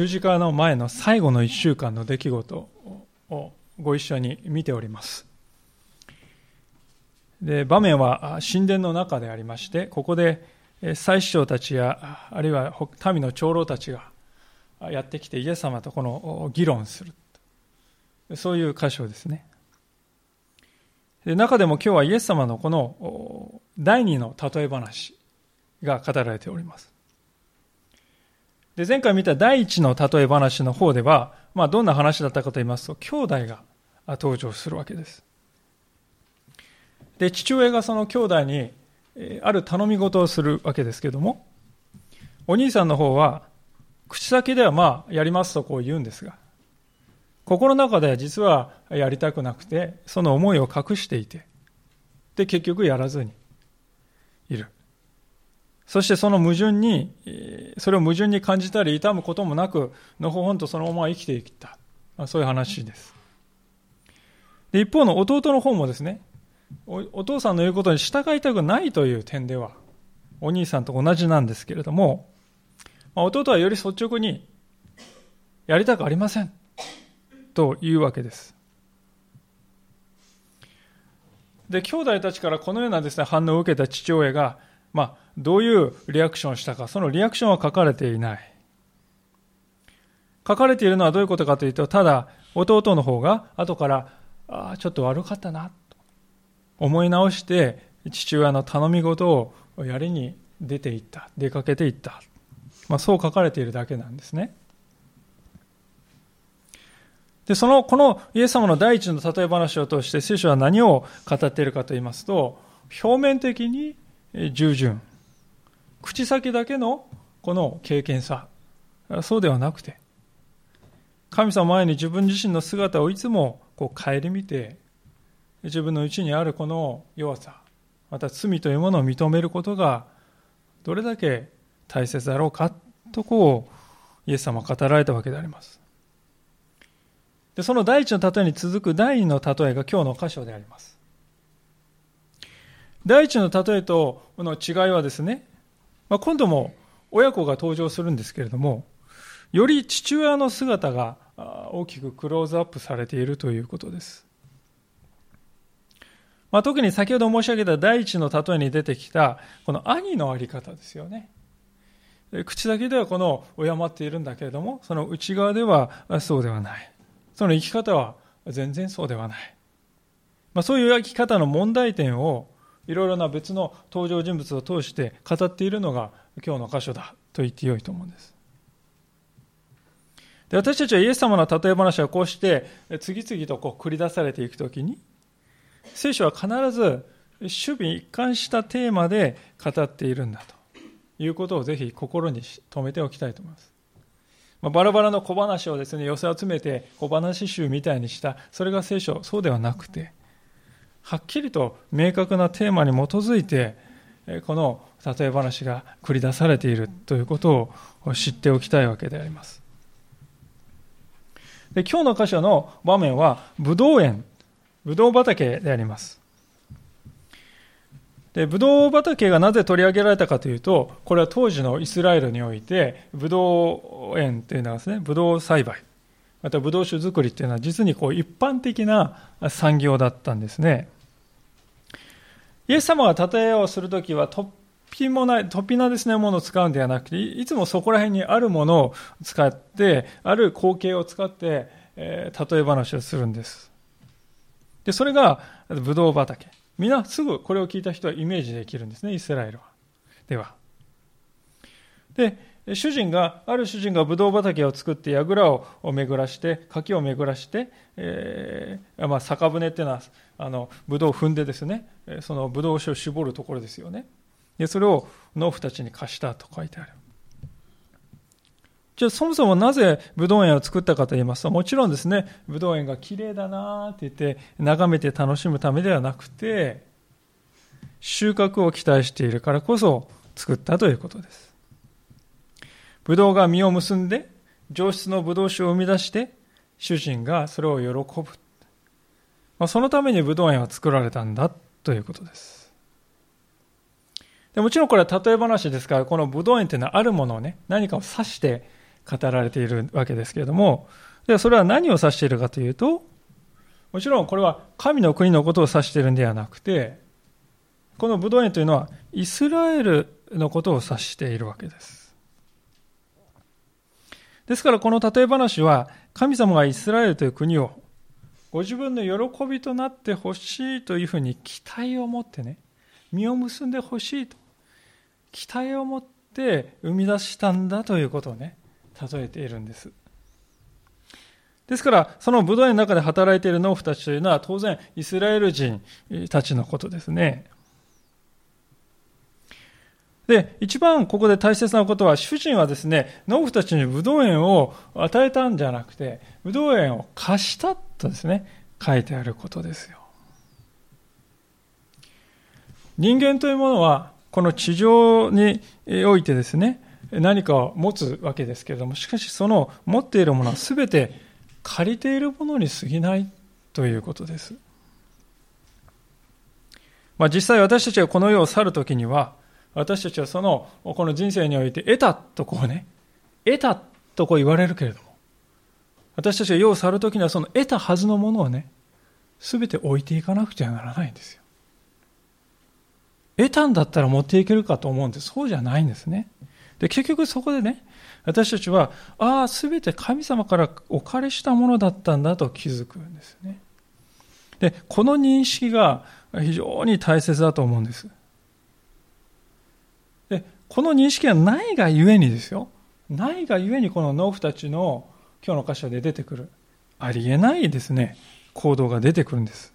十字架の前の最後の1週間の出来事をご一緒に見ております。で場面は神殿の中でありまして、ここで祭司長たちや、あるいは民の長老たちがやってきてイエス様とこの議論する。そういう箇所ですね。で中でも今日はイエス様のこの第二の例え話が語られております。で前回見た第一の例え話の方では、まあ、どんな話だったかと言いますと、兄弟が登場するわけです。で、父親がその兄弟に、ある頼み事をするわけですけども、お兄さんの方は、口先ではまあ、やりますとこう言うんですが、心の中では実はやりたくなくて、その思いを隠していて、で、結局やらずにいる。そしてその矛盾に、それを矛盾に感じたり痛むこともなく、のほほんとそのまま生きていった。そういう話です。で一方の弟の方もですねお、お父さんの言うことに従いたくないという点では、お兄さんと同じなんですけれども、まあ、弟はより率直に、やりたくありません。というわけです。で、兄弟たちからこのようなですね、反応を受けた父親が、まあ、どういうリアクションをしたか、そのリアクションは書かれていない。書かれているのはどういうことかというと、ただ、弟の方が後から、ああ、ちょっと悪かったな、と思い直して、父親の頼み事をやりに出ていった、出かけていった。まあ、そう書かれているだけなんですね。で、その、このイエス様の第一の例え話を通して聖書は何を語っているかと言いますと、表面的に従順。口先だけのこの経験さ。そうではなくて、神様前に自分自身の姿をいつもこう顧みて、自分の内にあるこの弱さ、また罪というものを認めることがどれだけ大切だろうかとこうイエス様は語られたわけであります。でその第一の例えに続く第二の例えが今日の箇所であります。第一の例えとの違いはですね、まあ、今度も親子が登場するんですけれども、より父親の姿が大きくクローズアップされているということです。まあ、特に先ほど申し上げた第一の例えに出てきたこの兄のあり方ですよね。口だけではこの敬っているんだけれども、その内側ではそうではない。その生き方は全然そうではない。まあ、そういう生き方の問題点をいろいろな別の登場人物を通して語っているのが今日の箇所だと言ってよいと思うんです。で私たちはイエス様の例え話はこうして次々とこう繰り出されていくときに聖書は必ず守備一貫したテーマで語っているんだということをぜひ心に留めておきたいと思います。まあ、バラバラの小話をですね寄せ集めて小話集みたいにしたそれが聖書そうではなくてはっきりと明確なテーマに基づいてこの例え話が繰り出されているということを知っておきたいわけであります。で今日の箇所の場面はブドウ園、ブドウ畑であります。で、ブドウ畑がなぜ取り上げられたかというと、これは当時のイスラエルにおいて、ブドウ園というのはですね、ブドウ栽培、またブドウ酒作りっていうのは実にこう一般的な産業だったんですね。イエス様が例えをするときは、突飛もない、突飛なですね、ものを使うんではなくて、いつもそこら辺にあるものを使って、ある光景を使って、えー、例え話をするんです。で、それが、ブドウ畑。みんなすぐこれを聞いた人はイメージできるんですね、イスラエルは。では。で、主人が、ある主人がブドウ畑を作って、櫓を巡らして、柿を巡らして、えー、まあ、酒舟っていうのは、あの、ブドウを踏んでですね、そのブドウ酒を絞るところですよね。で、それを農夫たちに貸したと書いてある。じゃあそもそもなぜブドウ園を作ったかと言いますと、もちろんですね、ブドウ園が綺麗だなって言って眺めて楽しむためではなくて、収穫を期待しているからこそ作ったということです。ブドウが実を結んで、上質のブドウ酒を生み出して、主人がそれを喜ぶ。まあ、そのためにブドウ園は作られたんだということです。でもちろんこれは例え話ですから、この武道園というのはあるものをね、何かを指して語られているわけですけれども、でそれは何を指しているかというと、もちろんこれは神の国のことを指しているんではなくて、この武道園というのはイスラエルのことを指しているわけです。ですからこの例え話は神様がイスラエルという国をご自分の喜びとなってほしいというふうに期待を持ってね、実を結んでほしいと、期待を持って生み出したんだということをね、例えているんです。ですから、その武道園の中で働いている農夫たちというのは当然イスラエル人たちのことですね。で、一番ここで大切なことは、主人はですね、農夫たちに武道園を与えたんじゃなくて、武道園を貸したとですね、書いてあることですよ。人間というものは、この地上においてですね、何かを持つわけですけれども、しかしその持っているものは全て借りているものに過ぎないということです。まあ、実際私たちがこの世を去るときには、私たちはその、この人生において得たとこうね、得たとこう言われるけれども、私たちが世を去るときにはその得たはずのものをね、すべて置いていかなくちゃならないんですよ。得たんだったら持っていけるかと思うんです。そうじゃないんですね。で、結局そこでね、私たちは、ああ、すべて神様からお借りしたものだったんだと気づくんですね。で、この認識が非常に大切だと思うんです。この認識がないがゆえにですよ。ないがゆえにこの農夫たちの今日の箇所で出てくる、ありえないですね、行動が出てくるんです。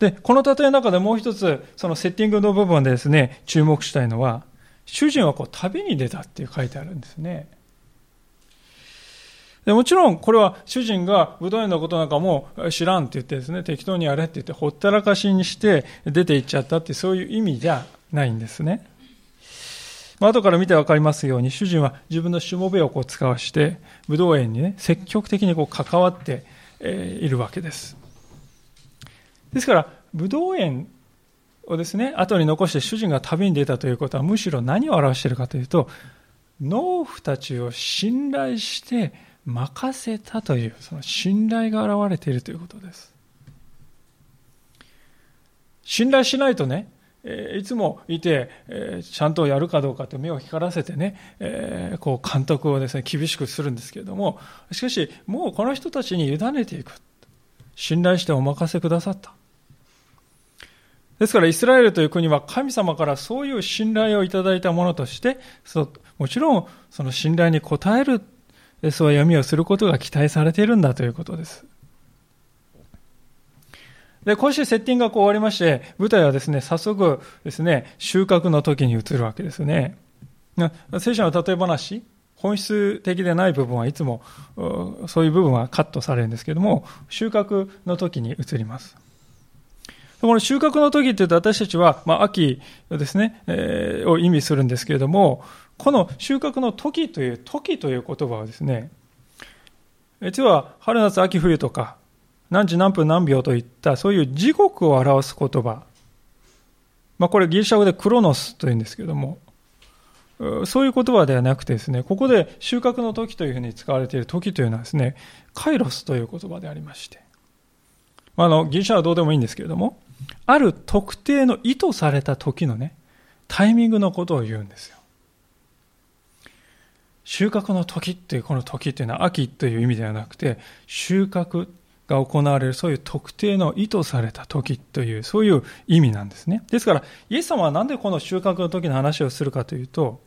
で、この例えの中でもう一つ、そのセッティングの部分でですね、注目したいのは、主人はこう旅に出たって書いてあるんですね。でもちろん、これは主人が武道園のことなんかも知らんって言ってですね、適当にやれって言ってほったらかしにして出て行っちゃったってそういう意味じゃないんですね。まあ、後から見てわかりますように、主人は自分のしもべをこう使わして、武道園にね、積極的にこう関わっているわけです。ですから、武道園をですね、後に残して主人が旅に出たということは、むしろ何を表しているかというと、農夫たちを信頼して任せたという、その信頼が現れているということです。信頼しないとね、いつもいて、ちゃんとやるかどうかと目を光らせてね、こう監督をですね、厳しくするんですけれども、しかし、もうこの人たちに委ねていく。信頼してお任せくださった。ですから、イスラエルという国は神様からそういう信頼をいただいたものとして、もちろん、その信頼に応えるそういう読みをすることが期待されているんだということです。で、こうしてセッティングがこう終わりまして、舞台はですね、早速ですね、収穫の時に移るわけですね。聖書の例え話、本質的でない部分はいつも、そういう部分はカットされるんですけども、収穫の時に移ります。この収穫の時って言うと私たちは、まあ、秋ですね、えー、を意味するんですけれども、この収穫の時という時という言葉はですね、実は春夏秋冬とか、何時何分何秒といったそういう時刻を表す言葉。まあこれギリシャ語でクロノスというんですけども、そういう言葉ではなくてですね、ここで収穫の時というふうに使われている時というのはですね、カイロスという言葉でありまして、あの、ギリシャはどうでもいいんですけれども、ある特定の意図された時のね、タイミングのことを言うんです。収穫の時っていうこの時っていうのは秋という意味ではなくて収穫が行われるそういう特定の意図された時というそういう意味なんですね。ですからイエス様は何でこの収穫の時の話をするかというと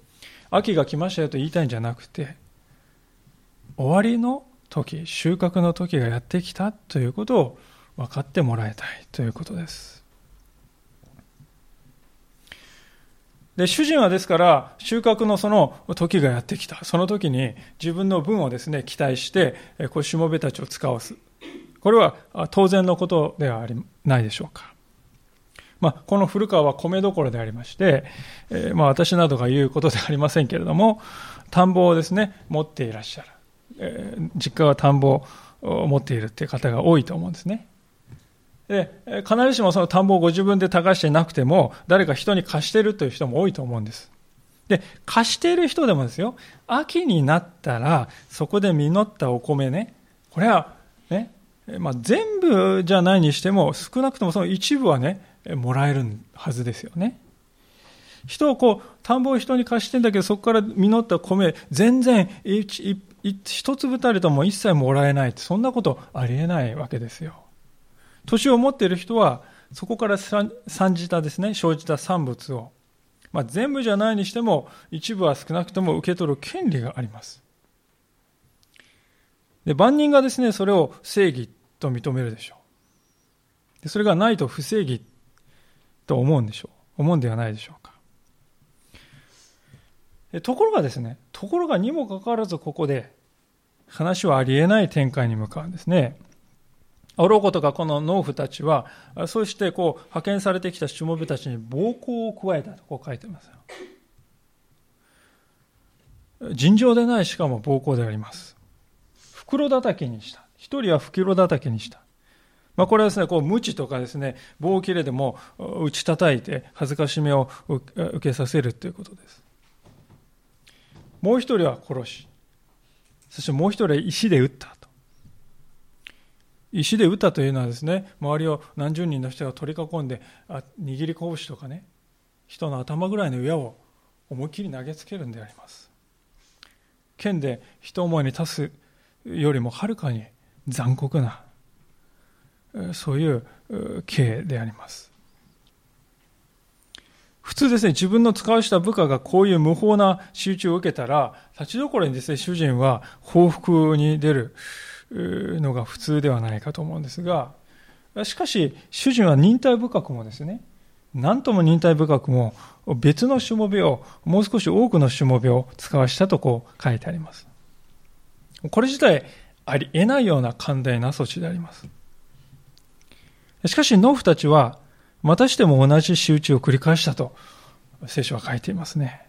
秋が来ましたよと言いたいんじゃなくて終わりの時収穫の時がやってきたということを分かってもらいたいということです。で、主人はですから、収穫のその時がやってきた。その時に自分の分をですね、期待して、こう、しもべたちを使わす。これは当然のことではありないでしょうか。まあ、この古川は米どころでありまして、えー、まあ、私などが言うことではありませんけれども、田んぼをですね、持っていらっしゃる。えー、実家は田んぼを持っているっていう方が多いと思うんですね。で、必ずしもその田んぼをご自分で耕してなくても、誰か人に貸しているという人も多いと思うんです。で、貸している人でもですよ、秋になったら、そこで実ったお米ね、これは、ね、まあ、全部じゃないにしても、少なくともその一部はね、もらえるはずですよね。人をこう、田んぼを人に貸してんだけど、そこから実った米、全然一粒たりとも一切もらえないって、そんなことありえないわけですよ。年を持っている人は、そこから産じたですね、生じた産物を、まあ、全部じゃないにしても、一部は少なくとも受け取る権利があります。で、万人がですね、それを正義と認めるでしょう。でそれがないと不正義と思うんでしょう。思うんではないでしょうか。ところがですね、ところがにもかかわらずここで話はありえない展開に向かうんですね。あろうことかこの農夫たちは、そうしてこう派遣されてきたしもべたちに暴行を加えたとこう書いてますよ。尋常でないしかも暴行であります。袋叩きにした。一人は袋叩きにした。まあ、これはですね、こう、無知とかですね、棒切れでも打ち叩いて恥ずかしめを受けさせるということです。もう一人は殺し、そしてもう一人は石で撃った。石で撃ったというのはですね、周りを何十人の人が取り囲んで、あ握り拳とかね、人の頭ぐらいの矢を思いっきり投げつけるんであります。剣で人思いに立つよりもはるかに残酷な、そういう刑であります。普通ですね、自分の使わした部下がこういう無法な仕打ちを受けたら、立ちどころにですね、主人は報復に出るのが普通ではないかと思うんですが、しかし、主人は忍耐深くもですね、何とも忍耐深くも別のしもべを、もう少し多くのしもべを使わしたとこう書いてあります。これ自体ありえないような寛大な措置であります。しかし、農夫たちは、またしても同じ仕打ちを繰り返したと聖書は書いていますね。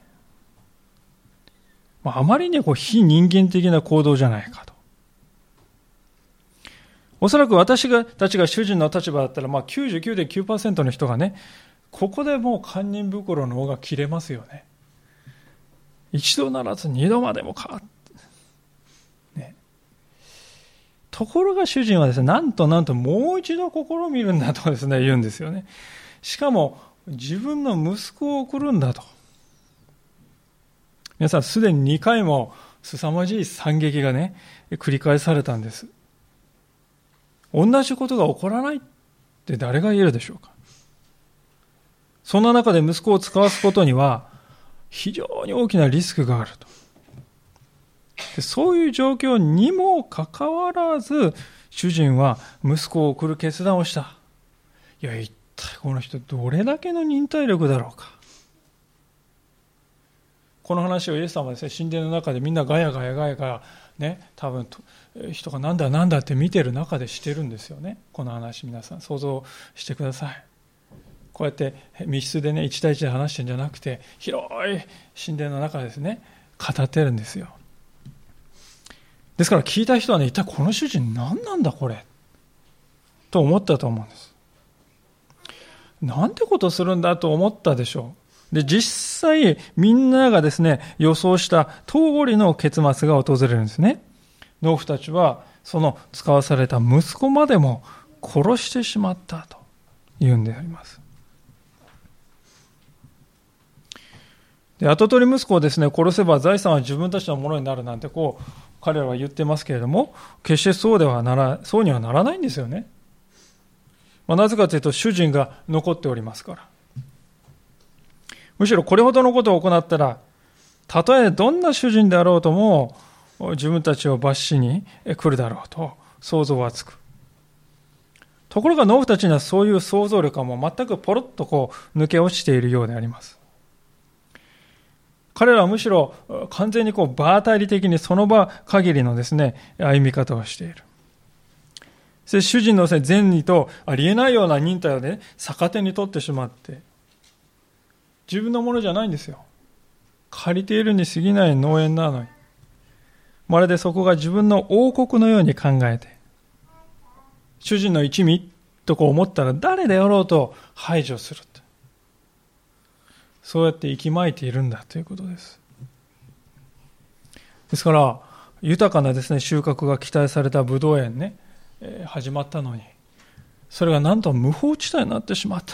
あまりにこう非人間的な行動じゃないかと。おそらく私がたちが主人の立場だったら、まあ99.9%の人がね、ここでもう堪忍袋の尾が切れますよね。一度ならず二度までもか。ね、ところが主人はですね、なんとなんともう一度試みるんだとですね、言うんですよね。しかも、自分の息子を送るんだと。皆さん、すでに2回も凄まじい惨劇がね、繰り返されたんです。同じことが起こらないって誰が言えるでしょうか？そんな中で息子を使わすことには、非常に大きなリスクがあるとで。そういう状況にもかかわらず、主人は息子を送る決断をした。いや、一体この人どれだけの忍耐力だろうか。この話をイエス様はですね、神殿の中でみんなガヤガヤガヤガヤ、ね、多分人がなんだなんだって見てる中でしてるんですよね。この話皆さん想像してください。こうやって密室でね、一対一で話してるんじゃなくて、広い神殿の中ですね、語ってるんですよ。ですから聞いた人はね、一体この主人何なんだこれ？と思ったと思うんです。なんてことするんだと思ったでしょう。で、実際みんながですね、予想した通りの結末が訪れるんですね。農夫たちはその使わされた息子までも殺してしまったと言うんであります。で、跡取り息子をですね、殺せば財産は自分たちのものになるなんてこう、彼らは言ってますけれども、決してそうではなら、そうにはならないんですよね。まあ、なぜかというと、主人が残っておりますから。むしろこれほどのことを行ったら、たとえどんな主人であろうとも、自分たちを罰しに来るだろうと想像はつく。ところが農夫たちにはそういう想像力はもう全くポロッとこう抜け落ちているようであります。彼らはむしろ完全にこう場当たり的にその場限りのですね、歩み方をしている。そ主人の善意とありえないような忍耐をね、逆手に取ってしまって、自分のものじゃないんですよ。借りているに過ぎない農園なのに。まるでそこが自分の王国のように考えて、主人の一味とこう思ったら誰であろうと排除する。そうやって息巻いているんだということです。ですから、豊かなですね、収穫が期待されたブドウ園ね、えー、始まったのに、それがなんと無法地帯になってしまった。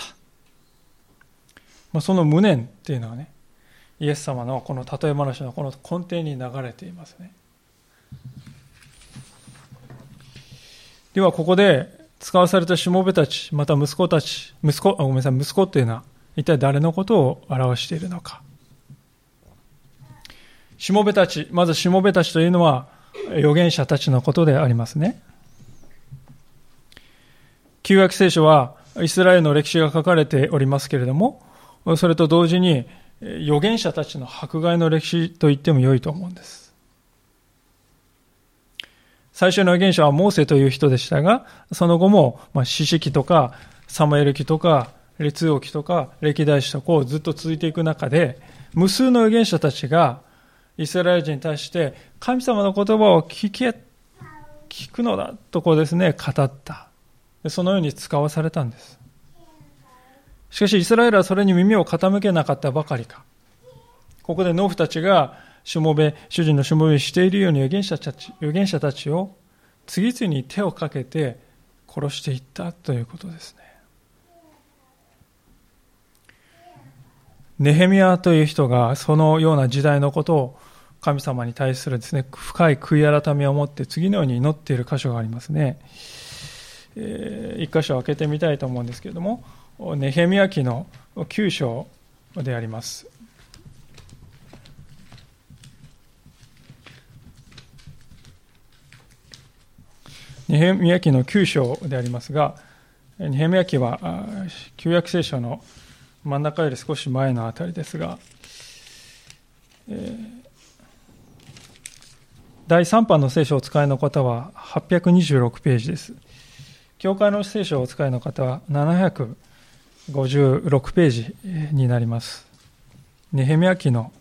まあ、その無念っていうのはね、イエス様のこの例え話のこの根底に流れていますね。では、ここで使わされたしもべたち、また息子たち、息子、ごめんなさい、息子っていうのは、一体誰のことを表しているのか。しもべたち、まずしもべたちというのは預言者たちのことでありますね。旧約聖書はイスラエルの歴史が書かれておりますけれども、それと同時に預言者たちの迫害の歴史と言っても良いと思うんです。最初の預言者はモーセという人でしたが、その後も、まあ、四式とか、サムエル記とか、列王記とか歴代史とこうずっと続いていく中で、無数の預言者たちがイスラエル人に対して神様の言葉を聞け、聞くのだとこうですね、語った。そのように使わされたんです。しかしイスラエルはそれに耳を傾けなかったばかりか。ここで農夫たちがしもべ、主人のしもべしているように預言者たち預言者たちを次々に手をかけて殺していったということですね。ネヘミヤという人がそのような時代のことを神様に対するですね、深い悔い改めを持って次のように祈っている箇所がありますね。えー、一箇所開けてみたいと思うんですけれども、ネヘミヤ記の9章であります。ネヘミヤ記の9章でありますが、ネヘミヤ記は旧約聖書の真ん中より少し前のあたりですが、え、第3版の聖書をお使いの方は826ページです。教会の聖書をお使いの方は756ページになります。ネヘミヤ記の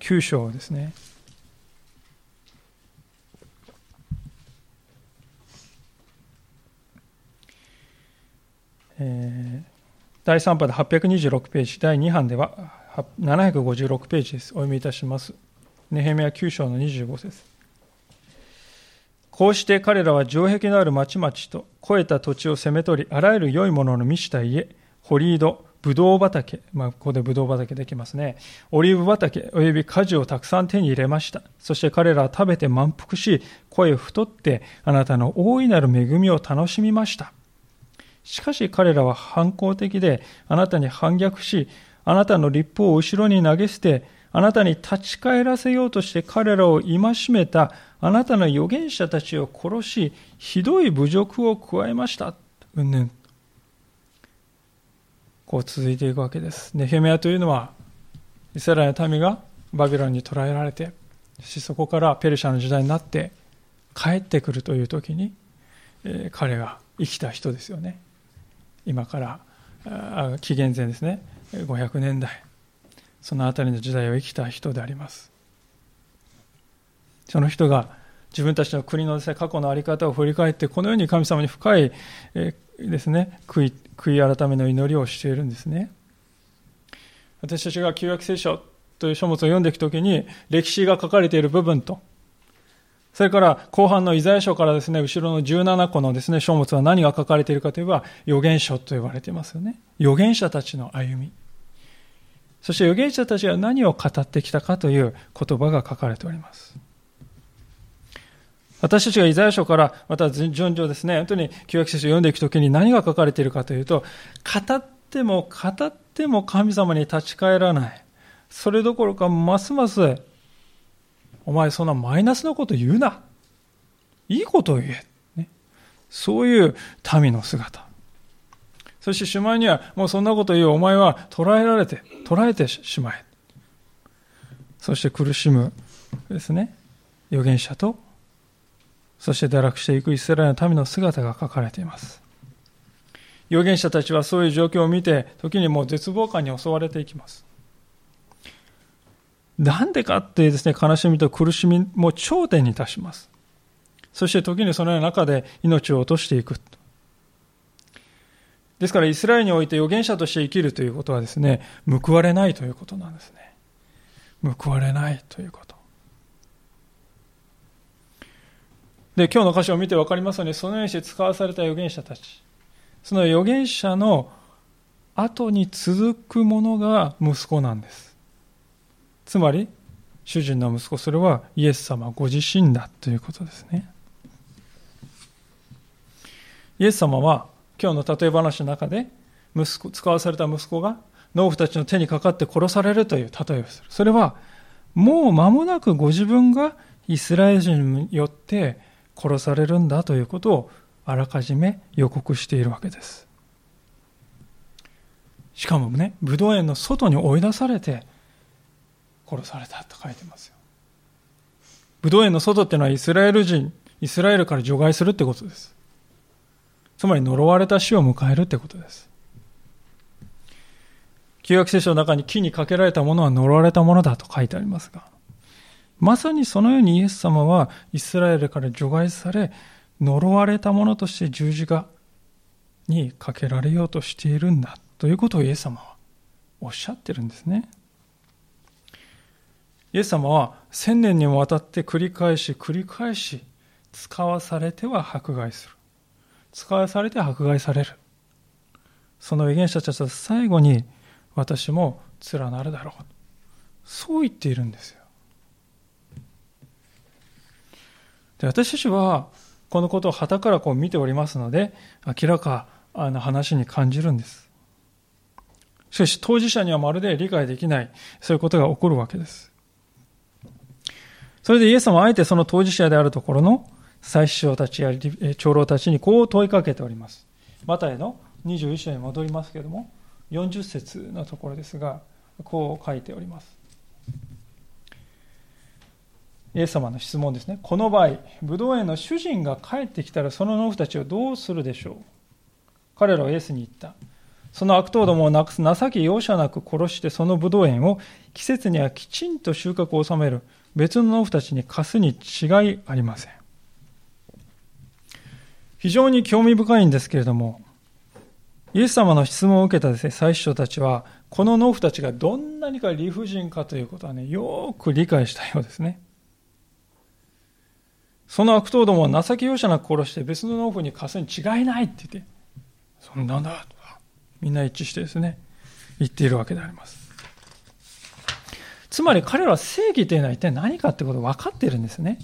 9章ですね。えー第3波で826ページ、第2版では756ページです。お読みいたします。ネヘミヤ9章の25節こうして彼らは城壁のある町々と肥えた土地を攻め取り、あらゆる良いものの満ちた家、堀井戸、ブドウ畑、まあ、ここでブドウ畑できますね。オリーブ畑および果樹をたくさん手に入れました。そして彼らは食べて満腹し、声を太って、あなたの大いなる恵みを楽しみました。しかし彼らは反抗的で、あなたに反逆し、あなたの立法を後ろに投げ捨て、あなたに立ち返らせようとして彼らを戒めたあなたの預言者たちを殺し、ひどい侮辱を加えました。うんぬん。こう続いていくわけです。ネヘメヤというのは、イスラエルの民がバビロンに捕らえられて、そこからペルシャの時代になって帰ってくるという時に、えー、彼が生きた人ですよね。今から紀元前ですね。500年代。その辺りの時代を生きた人であります。その人が自分たちの国のです、ね、過去の在り方を振り返ってこのように神様に深い、えですね。悔い悔い改めの祈りをしているんですね。私たちが旧約聖書という書物を読んでいくときに歴史が書かれている部分とそれから後半のイザヤ書からですね、後ろの17個のですね、書物は何が書かれているかといえば、預言書と呼ばれていますよね。預言者たちの歩み。そして預言者たちが何を語ってきたかという言葉が書かれております。私たちがイザヤ書からまた順序ですね、本当に旧約聖書を読んでいくときに何が書かれているかというと、語っても語っても神様に立ち返らない。それどころかますますお前そんなマイナスなこと言うな。いいことを言え。ね、そういう民の姿。そしてしまいには、もうそんなこと言うお前は捕らえられて、捕らえてしまえ。そして苦しむですね、預言者と、そして堕落していくイスラエルの民の姿が書かれています。預言者たちはそういう状況を見て、時にもう絶望感に襲われていきます。なんでかってですね、悲しみと苦しみも頂点に達します。そして時にそのような中で命を落としていく。ですからイスラエルにおいて預言者として生きるということはですね、報われないということなんですね。報われないということ。で、今日の箇所を見て分かりますように、そのようにして使わされた預言者たち。その預言者の後に続くものが息子なんです。つまり、主人の息子、それはイエス様ご自身だということですね。イエス様は今日の例え話の中で息子使わされた息子が農夫たちの手にかかって殺されるという例えをする。それはもう間もなくご自分がイスラエル人によって殺されるんだということをあらかじめ予告しているわけです。しかもね、武道園の外に追い出されて殺されたと書いてますよ。武道園の外っていうのはイスラエル人、イスラエルから除外するってことです。つまり呪われた死を迎えるってことです。旧約聖書の中に木にかけられたものは呪われたものだと書いてありますが、まさにそのようにイエス様はイスラエルから除外され、呪われたものとして十字架にかけられようとしているんだということをイエス様はおっしゃってるんですね。イエス様は千年にもわたって繰り返し繰り返し使わされては迫害する。使わされて迫害される。その預言者たちは最後に私も連なるだろう。そう言っているんですよ。で私たちはこのことを旗からこう見ておりますので明らかな話に感じるんですしかし当事者にはまるで理解できないそういうことが起こるわけですそれでイエス様はあえてその当事者であるところの祭司長たちや長老たちにこう問いかけておりますマタイの21章に戻りますけれども40節のところですがこう書いておりますイエス様の質問ですね。この場合、ブドウ園の主人が帰ってきたらその農夫たちをどうするでしょう？彼らはイエスに言った。その悪党どもをなくす情け容赦なく殺してそのブドウ園を季節にはきちんと収穫を収める別の農夫たちに貸すに違いありません。非常に興味深いんですけれども、イエス様の質問を受けたですね、最初たちは、この農夫たちがどんなにか理不尽かということはね、よく理解したようですね。その悪党どもは情け容赦なく殺して別の農夫に貸すに違いないって言って、そんなんだとみんな一致してですね、言っているわけであります。つまり彼らは正義というのは一体何かってことを分かっているんですね。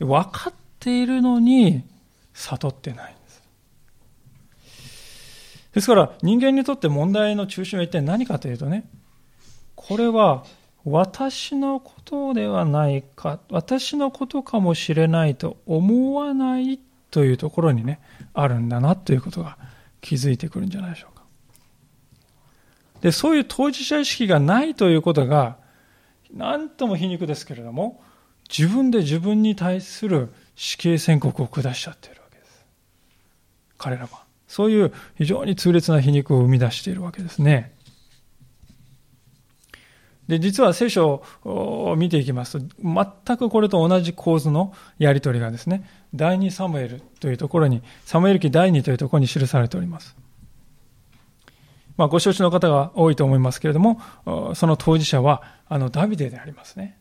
分かっているのに悟ってないんです。ですから人間にとって問題の中心は一体何かというとね、これは私のことではないか、私のことかもしれないと思わないというところにね、あるんだなということが気づいてくるんじゃないでしょうか。で、そういう当事者意識がないということが、なんとも皮肉ですけれども、自分で自分に対する死刑宣告を下しちゃっているわけです。彼らは。そういう非常に痛烈な皮肉を生み出しているわけですね。で、実は聖書を見ていきますと、全くこれと同じ構図のやり取りがですね、第2サムエルというところに、サムエル記第2というところに記されております。まあ、ご承知の方が多いと思いますけれども、その当事者は、あの、ダビデでありますね。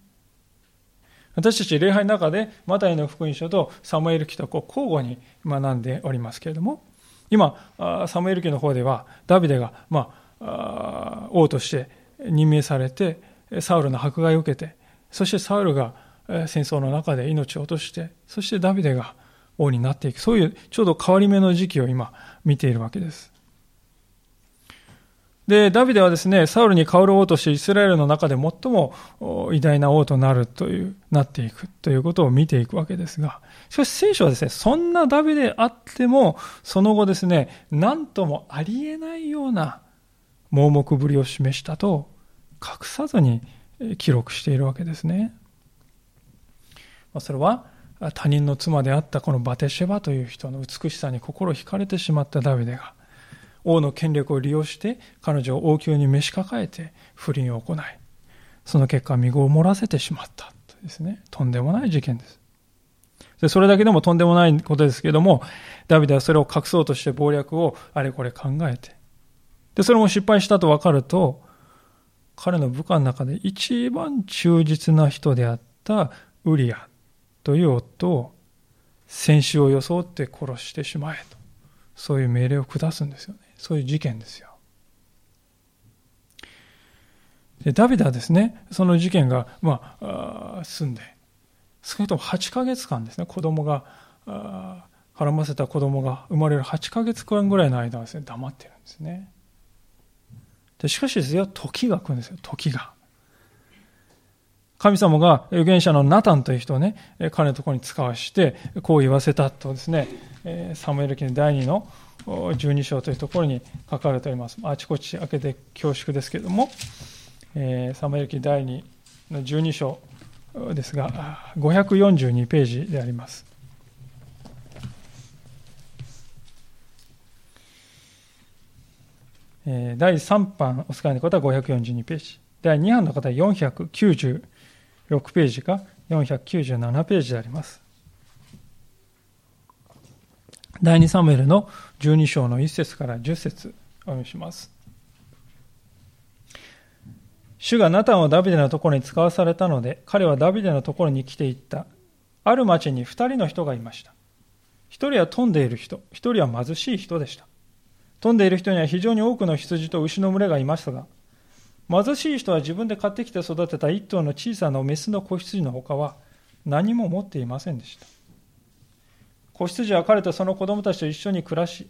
私たち礼拝の中で、マタイの福音書とサムエル記とこう交互に学んでおりますけれども、今、サムエル記の方では、ダビデが、まあ、王として任命されてサウルの迫害を受けてそしてサウルが戦争の中で命を落としてそしてダビデが王になっていくそういうちょうど変わり目の時期を今見ているわけですでダビデはですねサウルに代わる王としてイスラエルの中で最も偉大な王となるというなっていくということを見ていくわけですがしかし聖書はですねそんなダビデあってもその後ですね何ともありえないような盲目ぶりを示したと隠さずに記録しているわけですね。それは他人の妻であったこのバテシェバという人の美しさに心惹かれてしまったダビデが王の権力を利用して彼女を王宮に召し抱えて不倫を行いその結果身ごを漏らせてしまったとですねとんでもない事件ですでそれだけでもとんでもないことですけども、ダビデはそれを隠そうとして謀略をあれこれ考えて、で、それも失敗したと分かると、彼の部下の中で一番忠実な人であったウリアという夫を先週を装って殺してしまえと。そういう命令を下すんですよね。そういう事件ですよ。でダビデはですね、その事件が、まあ、あ済んで、少なくとも8ヶ月間ですね、子供が、絡ませた子供が生まれる8ヶ月間ぐらいの間はですね、黙ってるんですね。でしかしですよ、時が来るんですよ、時が。神様が預言者のナタンという人をね、彼のところに使わして、こう言わせたとですね、サムエル記の第2の12章というところに書かれております。あちこち開けて恐縮ですけれども、サムエル記第2の12章ですが、542ページであります。第3版お使いの方は542ページ。第2版の方は498 6ページか497ページであります。第2サムエルの12章の1節から10節お読みします。主がナタンをダビデのところに使わされたので、彼はダビデのところに来ていった。ある町に2人の人がいました。1人は富んでいる人、1人は貧しい人でした。富んでいる人には非常に多くの羊と牛の群れがいましたが、貧しい人は自分で買ってきて育てた一頭の小さなメスの子羊の他は何も持っていませんでした。子羊は彼とその子供たちと一緒に暮らし、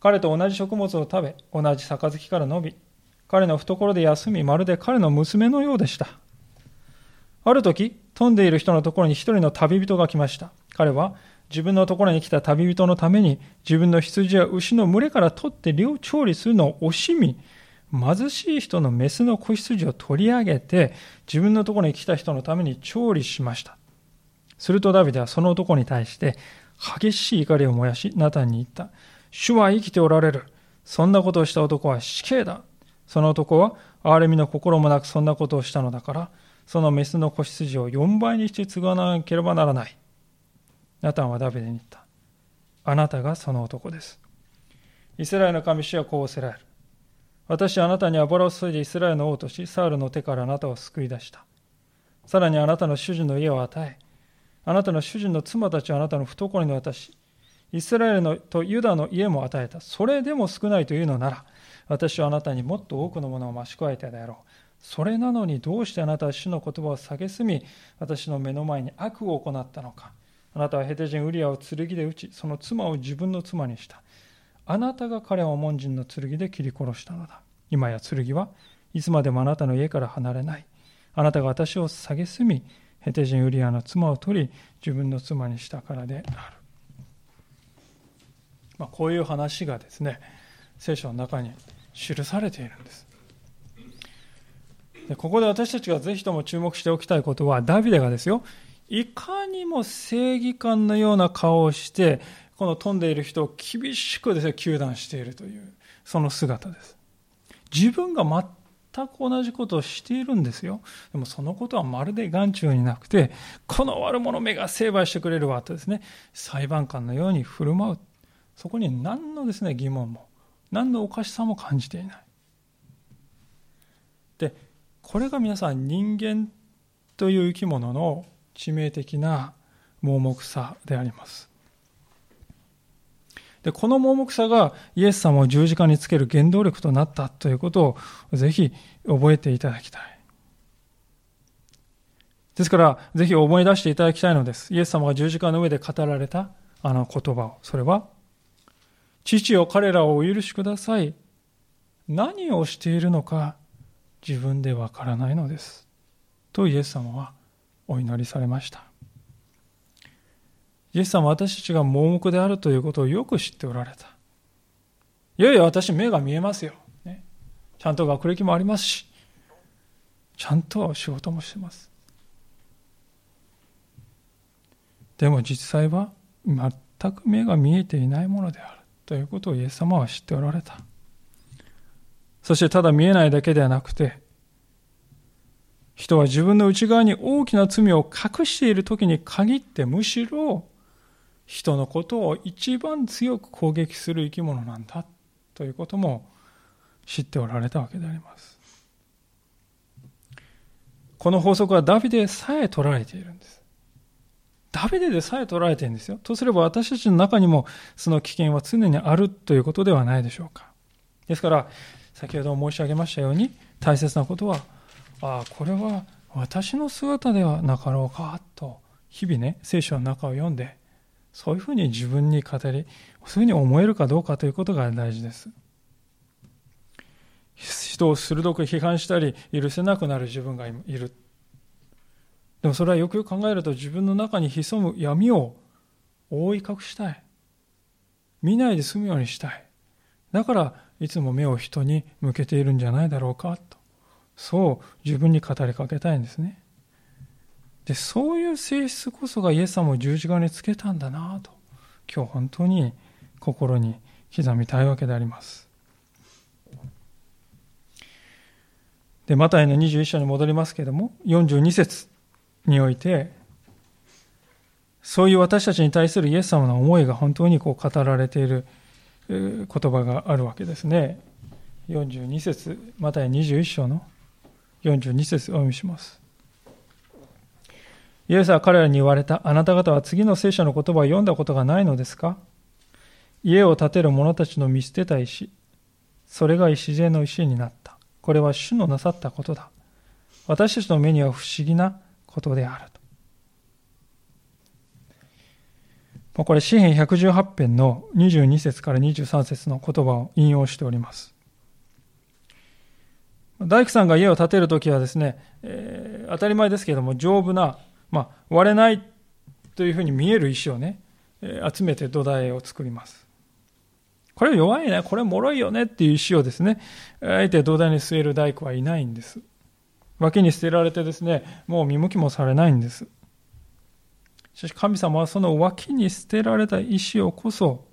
彼と同じ食物を食べ、同じ杯から伸び、彼の懐で休み、まるで彼の娘のようでした。ある時、富んでいる人のところに一人の旅人が来ました。彼は自分のところに来た旅人のために自分の羊や牛の群れから取って量調理するのを惜しみ、貧しい人のメスの子羊を取り上げて自分のところに来た人のために調理しました。するとダビデはその男に対して激しい怒りを燃やし、ナタンに言った。主は生きておられる。そんなことをした男は死刑だ。その男は憐れみの心もなくそんなことをしたのだから、そのメスの子羊を4倍にして継がなければならない。ナタンはダビデに言った。あなたがその男です。イスラエルの神主はこうおせられる。私はあなたに油を注いでイスラエルの王とし、サウルの手からあなたを救い出した。さらにあなたの主人の家を与え、あなたの主人の妻たちをあなたの懐に渡し、イスラエルのとユダの家も与えた。それでも少ないというのなら、私はあなたにもっと多くのものを増し加えたであろう。それなのにどうしてあなたは主の言葉を蔑み、私の目の前に悪を行ったのか。あなたはヘテ人ウリアを剣で撃ち、その妻を自分の妻にした。あなたが彼を門人の剣で切り殺したのだ。今や剣はいつまでもあなたの家から離れない。あなたが私を蔑み、ヘテ人ウリアの妻を取り、自分の妻にしたからである。まあ、こういう話がですね、聖書の中に記されているんです。でここで私たちがぜひとも注目しておきたいことは、ダビデがですよ、いかにも正義感のような顔をして、この飛んでいる人を厳しくですね、糾弾しているという、その姿です。自分が全く同じことをしているんですよ。でもそのことはまるで眼中になくて、この悪者目が成敗してくれるわとですね、裁判官のように振る舞う。そこに何のですね、疑問も、何のおかしさも感じていない。で、これが皆さん人間という生き物の致命的な盲目さであります。でこの盲目さがイエス様を十字架につける原動力となったということをぜひ覚えていただきたい。ですから、ぜひ思い出していただきたいのです。イエス様が十字架の上で語られたあの言葉を。それは、父よ彼らをお許しください。何をしているのか自分でわからないのです。とイエス様はお祈りされました。イエス様は私たちが盲目であるということをよく知っておられた。いやいや、私目が見えますよ。ね、ちゃんと学歴もありますし、ちゃんと仕事もしてます。でも実際は全く目が見えていないものであるということをイエス様は知っておられた。そしてただ見えないだけではなくて、人は自分の内側に大きな罪を隠している時に限ってむしろ人のことを一番強く攻撃する生き物なんだということも知っておられたわけであります。この法則はダビデさえ取られているんです。ダビデでさえ取られているんですよ。とすれば私たちの中にもその危険は常にあるということではないでしょうか。ですから、先ほど申し上げましたように、大切なことは、ああ、これは私の姿ではなかろうか、と、日々ね、聖書の中を読んで、そういうふうに自分に語り、そういうふうに思えるかどうかということが大事です。人を鋭く批判したり、許せなくなる自分がいる。でもそれはよくよく考えると自分の中に潜む闇を覆い隠したい。見ないで済むようにしたい。だからいつも目を人に向けているんじゃないだろうかと。そう自分に語りかけたいんですね。で、そういう性質こそがイエス様を十字架につけたんだなと。今日本当に心に刻みたいわけであります。で、マタイの21章に戻りますけれども、42節において、そういう私たちに対するイエス様の思いが本当にこう語られている言葉があるわけですね。42節または21章の42節お読みします。イエスは彼らに言われた。あなた方は次の聖書の言葉を読んだことがないのですか？家を建てる者たちの見捨てた石。それが礎の石になった。これは主のなさったことだ。私たちの目には不思議なことであると。これ、詩篇118編の22節から23節の言葉を引用しております。大工さんが家を建てるときはですね、えー、当たり前ですけれども、丈夫な、まあ、割れないというふうに見える石をね、集めて土台を作ります。これ弱いね、これ脆いよねっていう石をですね、あえて土台に据える大工はいないんです。脇に捨てられてですね、もう見向きもされないんです。しかし神様はその脇に捨てられた石をこそ、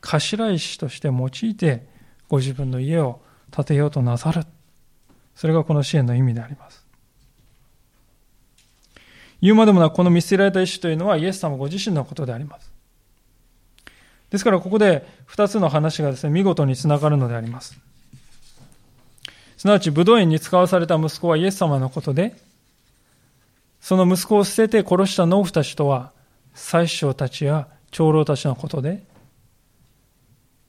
頭石として用いて、ご自分の家を建てようとなさる。それがこの支援の意味であります。言うまでもなくこの見捨てられた石というのはイエス様ご自身のことであります。ですからここで二つの話がですね、見事につながるのであります。すなわち、武道園に使わされた息子はイエス様のことで、その息子を捨てて殺した農夫たちとは、宰相たちや長老たちのことで、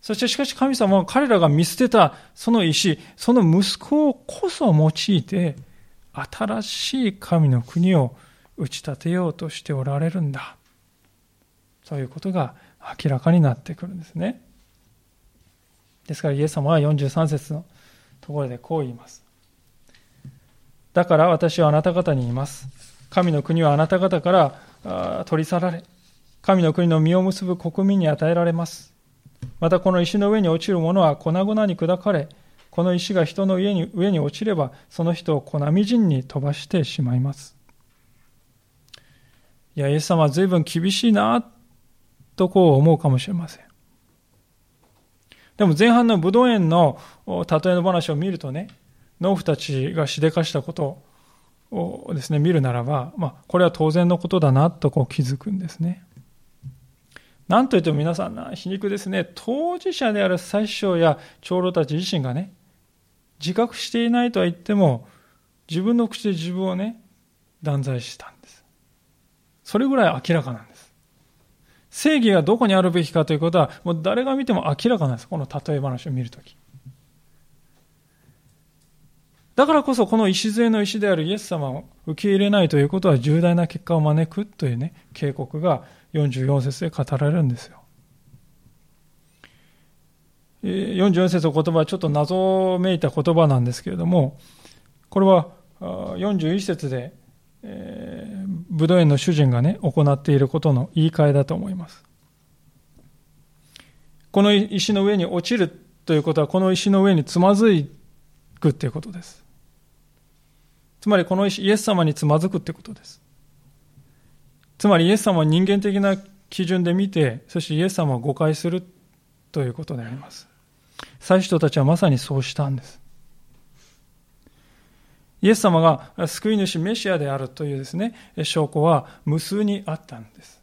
そしてしかし神様は彼らが見捨てたその石、その息子をこそ用いて、新しい神の国を打ち立てようとしておられるんだ。そういうことが明らかになってくるんですね。ですからイエス様は43節のところでこう言います。だから私はあなた方に言います。神の国はあなた方から取り去られ、神の国の実を結ぶ国民に与えられます。またこの石の上に落ちるものは粉々に砕かれ、この石が人の上に上に落ちれば、その人を粉みじんに飛ばしてしまいます。いや、イエス様は随分厳しいな、とこう思うかもしれません。でも前半の武道園の例えの話を見るとね、農夫たちがしでかしたことをですね、見るならば、まあ、これは当然のことだなとこう気づくんですね。なんといっても皆さんな、皮肉ですね、当事者である最初や長老たち自身がね、自覚していないとは言っても、自分の口で自分をね、断罪したん。それぐらい明らかなんです。正義がどこにあるべきかということは、もう誰が見ても明らかなんです。この例え話を見るとき。だからこそこの礎の石であるイエス様を受け入れないということは重大な結果を招くというね、警告が44節で語られるんですよ。44節の言葉はちょっと謎めいた言葉なんですけれども、これは41節でえー、武道園の主人がね、行っていることの言い換えだと思います。この石の上に落ちるということは、この石の上につまずくということです。つまり、この石、イエス様につまずくということです。つまり、イエス様は人間的な基準で見て、そしてイエス様を誤解するということであります。最初たちはまさにそうしたんです。イエス様が救い主メシアであるというですね、証拠は無数にあったんです。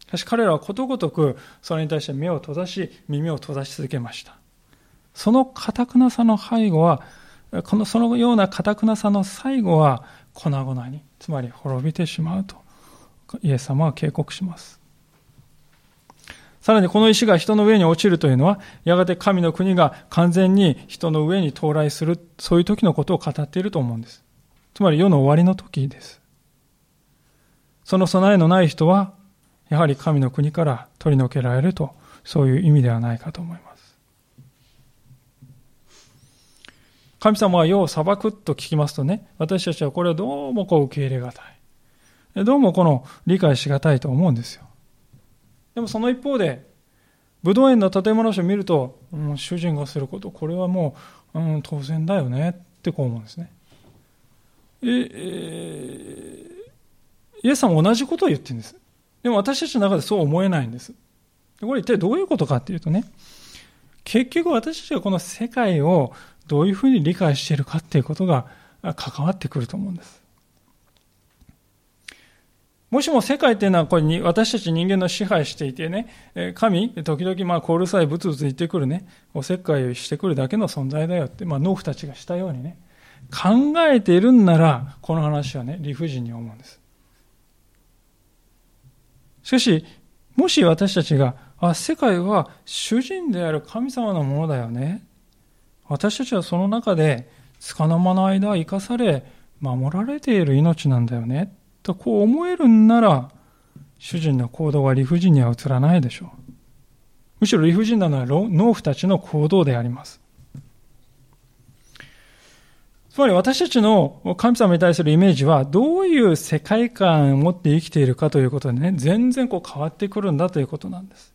しかし彼らはことごとくそれに対して目を閉ざし、耳を閉ざし続けました。その堅くなさの背後は、このそのような堅くなさの最後は粉々に、つまり滅びてしまうと、イエス様は警告します。さらにこの石が人の上に落ちるというのは、やがて神の国が完全に人の上に到来する、そういう時のことを語っていると思うんです。つまり世の終わりの時です。その備えのない人は、やはり神の国から取り除けられると、そういう意味ではないかと思います。神様は世を裁くと聞きますとね、私たちはこれはどうもこう受け入れがたい。どうもこの理解しがたいと思うんですよ。でもその一方で、武道園の建物を見ると、うん、主人がすること、これはもう、うん、当然だよねってこう思うんですね。ええイエスさんも同じことを言ってるんです。でも私たちの中でそう思えないんです。これ一体どういうことかっていうとね、結局私たちがこの世界をどういうふうに理解しているかっていうことが関わってくると思うんです。もしも世界っていうのはこれに私たち人間の支配していてね、神、時々まあコールさえブツブツ言ってくるね、おせっかいをしてくるだけの存在だよって、まあ農夫たちがしたようにね、考えているんなら、この話はね、理不尽に思うんです。しかし、もし私たちが、あ、世界は主人である神様のものだよね。私たちはその中で、つかの間の間生かされ、守られている命なんだよね。とこう思えるんなら、主人の行動は理不尽には映らないでしょう。むしろ理不尽なのは農夫たちの行動であります。つまり私たちの神様に対するイメージはどういう世界観を持って生きているかということでね、全然こう変わってくるんだということなんです。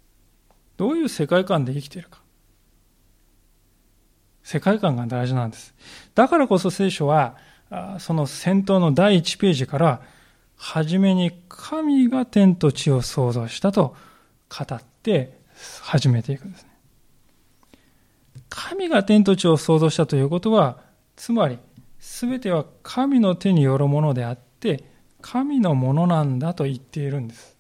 どういう世界観で生きているか。世界観が大事なんです。だからこそ聖書は、その先頭の第1ページから、はじめに神が天と地を創造したと語って始めていくんですね。神が天と地を創造したということは、つまり、すべては神の手によるものであって、神のものなんだと言っているんです。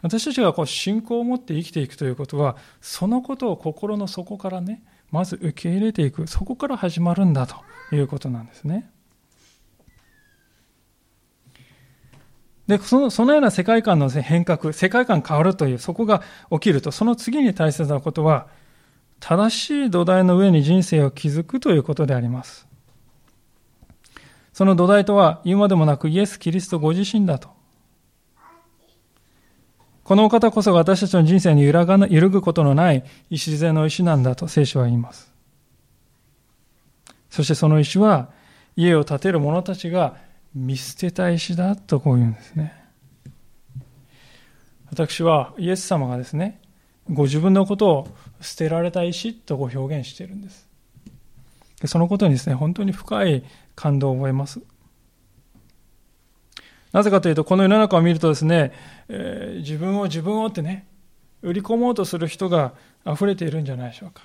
私たちがこう信仰を持って生きていくということは、そのことを心の底からね、まず受け入れていく、そこから始まるんだということなんですね。で、その、そのような世界観の変革、世界観変わるという、そこが起きると、その次に大切なことは、正しい土台の上に人生を築くということであります。その土台とは、言うまでもなくイエス・キリストご自身だと。このお方こそが私たちの人生に揺らが揺るぐことのない礎の石なんだと聖書は言います。そしてその石は、家を建てる者たちが見捨てた石だとこう言うんですね。私はイエス様がですね、ご自分のことを捨てられた石とご表現しているんです。そのことにですね、本当に深い感動を覚えます。なぜかというと、この世の中を見るとですね、えー、自分を自分をってね、売り込もうとする人が溢れているんじゃないでしょうか。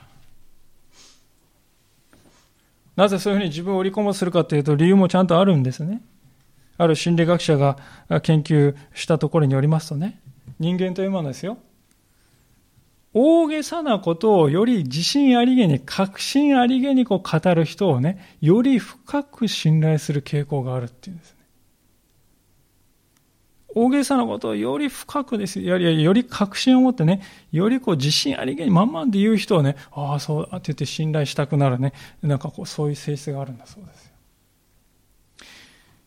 なぜそういうふうに自分を売り込もうとするかというと、理由もちゃんとあるんですね。ある心理学者が研究したところによりますとね、人間というものですよ。大げさなことをより自信ありげに、確信ありげにこう語る人をね、より深く信頼する傾向があるっていうんですね。大げさなことをより深くですより、より確信を持ってね、よりこう自信ありげにまんまんで言う人をね、ああ、そう、って言って信頼したくなるね、なんかこう、そういう性質があるんだそうです。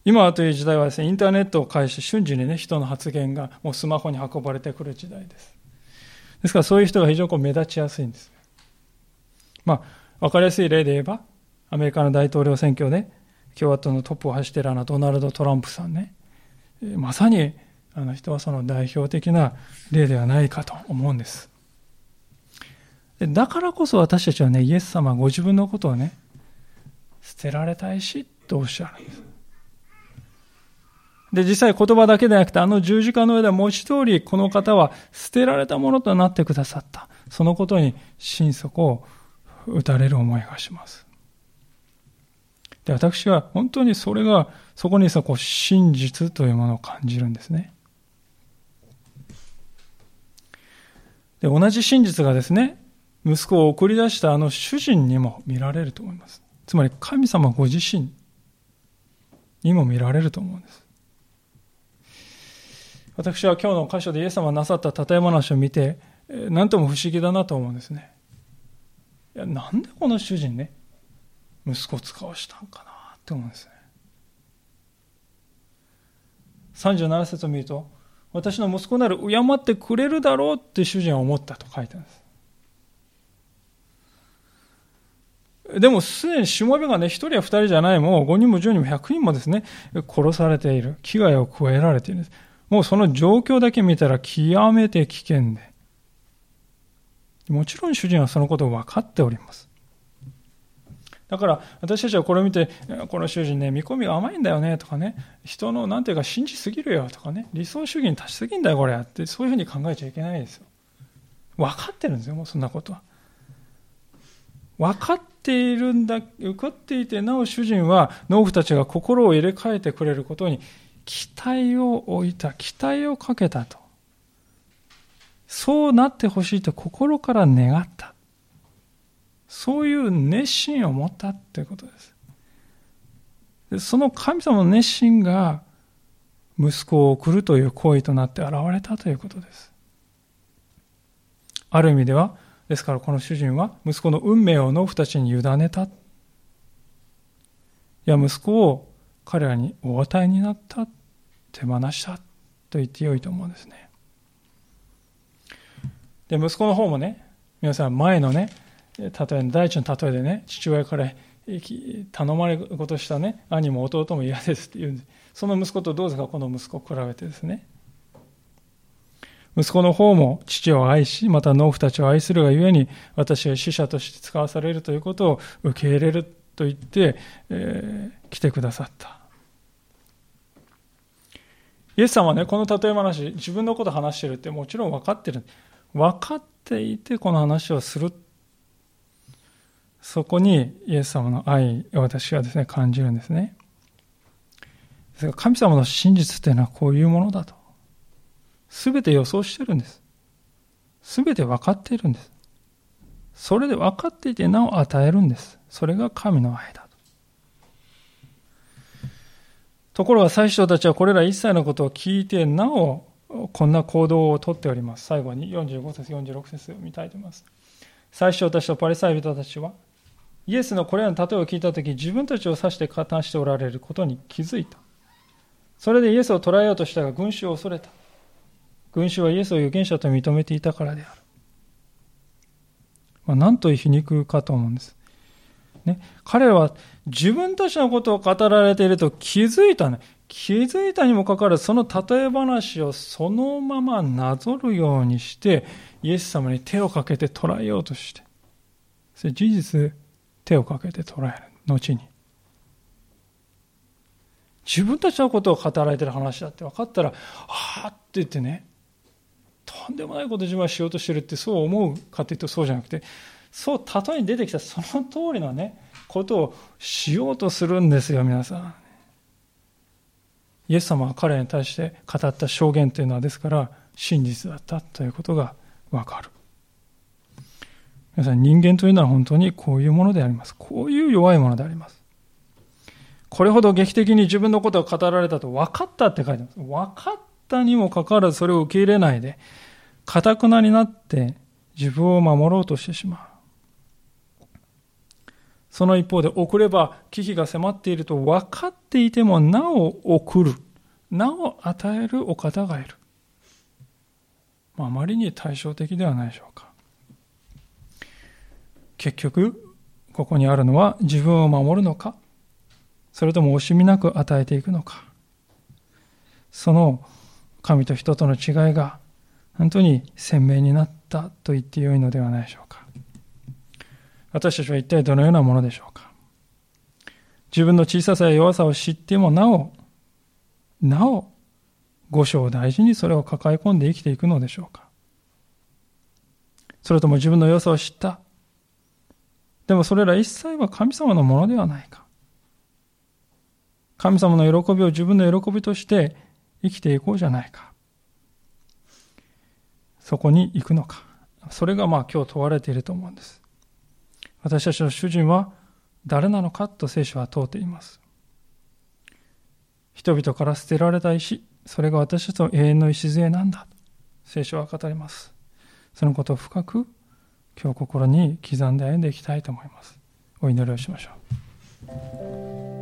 今という時代はですね、インターネットを介して瞬時にね、人の発言がもうスマホに運ばれてくる時代です。ですからそういう人が非常にこう目立ちやすいんです。まあ、わかりやすい例で言えば、アメリカの大統領選挙で共和党のトップを走っているあのドナルド・トランプさんね、まさにあの人はその代表的な例ではないかと思うんです。だからこそ私たちはね、イエス様ご自分のことをね、捨てられたいしとおっしゃるんです。で、実際言葉だけでなくて、あの十字架の上では文字通り、この方は捨てられたものとなってくださった。そのことに心底を打たれる思いがします。で、私は本当にそれが、そこにさ、こう、真実というものを感じるんですね。で、同じ真実がですね、息子を送り出したあの主人にも見られると思います。つまり神様ご自身にも見られると思うんです。私は今日の箇所でイエス様がなさった例え話を見て、何とも不思議だなと思うんですね。いや、なんでこの主人ね、息子を使わしたんかなって思うんですね。37節を見ると、私の息子なら敬ってくれるだろうって主人は思ったと書いてあるんです。でもすでにしもべがね、一人や二人じゃない、もう五人も十人も百人もですね、殺されている。危害を加えられているんです。もうその状況だけ見たら極めて危険で。もちろん主人はそのことを分かっております。だから私たちはこれを見て、この主人ね、見込みが甘いんだよねとかね、人のなんていうか信じすぎるよとかね、理想主義に達しすぎんだよこれって、そういうふうに考えちゃいけないですよ。分かってるんですよ、もうそんなことは。分かっているんだ、受かっていて、なお主人は農夫たちが心を入れ替えてくれることに期待を置いた、期待をかけたと。そうなってほしいと心から願った。そういう熱心を持ったということです。でその神様の熱心が息子を送るという行為となって現れたということです。ある意味では、ですからこの主人は息子の運命を農夫たちに委ねた。いや、息子を彼らにお与えになった、手放したと言ってよいと思うんですね。で、息子の方もね、皆さん前のね、例え第一の例えでね、父親から頼まれることしたね、兄も弟も嫌ですって言うんでその息子とどうですか、この息子を比べてですね。息子の方も父を愛し、また農夫たちを愛するがゆえに、私は死者として使わされるということを受け入れると言って、えー、来てくださった。イエス様はね、この例え話、自分のこと話してるってもちろん分かってる。分かっていてこの話をする。そこにイエス様の愛を私はですね、感じるんですね。ですが神様の真実というのはこういうものだと。すべて予想してるんです。すべて分かっているんです。それで分かっていてなお与えるんです。それが神の愛だと。ころが最初たちはこれら一切のことを聞いてなおこんな行動をとっております。最後に45節、46節を見たいと思います。最初たちとパリサイ人たちは、イエスのこれらの例えを聞いたとき、自分たちを指して加担しておられることに気づいた。それでイエスを捕らえようとしたが、群衆を恐れた。群衆はイエスを預言者と認めていたからである。まあ、なんという皮肉かと思うんです。ね、彼は自分たちのことを語られていると気づいたね。気づいたにもかかわらず、その例え話をそのままなぞるようにして、イエス様に手をかけて捉えようとして。それ事実、手をかけて捉える。後に。自分たちのことを語られてる話だって分かったら、ああって言ってね、とんでもないこと自分はしようとしてるってそう思うかというとそうじゃなくて、そう、例えに出てきたその通りのね、ことをしようとするんですよ、皆さん。イエス様は彼に対して語った証言というのはですから真実だったということがわかる。皆さん人間というのは本当にこういうものであります。こういう弱いものであります。これほど劇的に自分のことを語られたと分かったって書いてます。分かったにもかかわらずそれを受け入れないで、かたくなになって自分を守ろうとしてしまう。その一方で送れば危機が迫っていると分かっていてもなお送る、なお与えるお方がいる。あまりに対照的ではないでしょうか。結局、ここにあるのは自分を守るのか、それとも惜しみなく与えていくのか。その神と人との違いが本当に鮮明になったと言ってよいのではないでしょうか。私たちは一体どのようなものでしょうか？自分の小ささや弱さを知ってもなお、なお、五章を大事にそれを抱え込んで生きていくのでしょうか？それとも自分の良さを知った？でもそれら一切は神様のものではないか？神様の喜びを自分の喜びとして生きていこうじゃないか？そこに行くのか？それがまあ今日問われていると思うんです。私たちの主人は誰なのかと聖書は問うています。人々から捨てられた石、それが私たちの永遠の礎なんだ。聖書は語ります。そのことを深く今日心に刻んで歩んでいきたいと思います。お祈りをしましょう。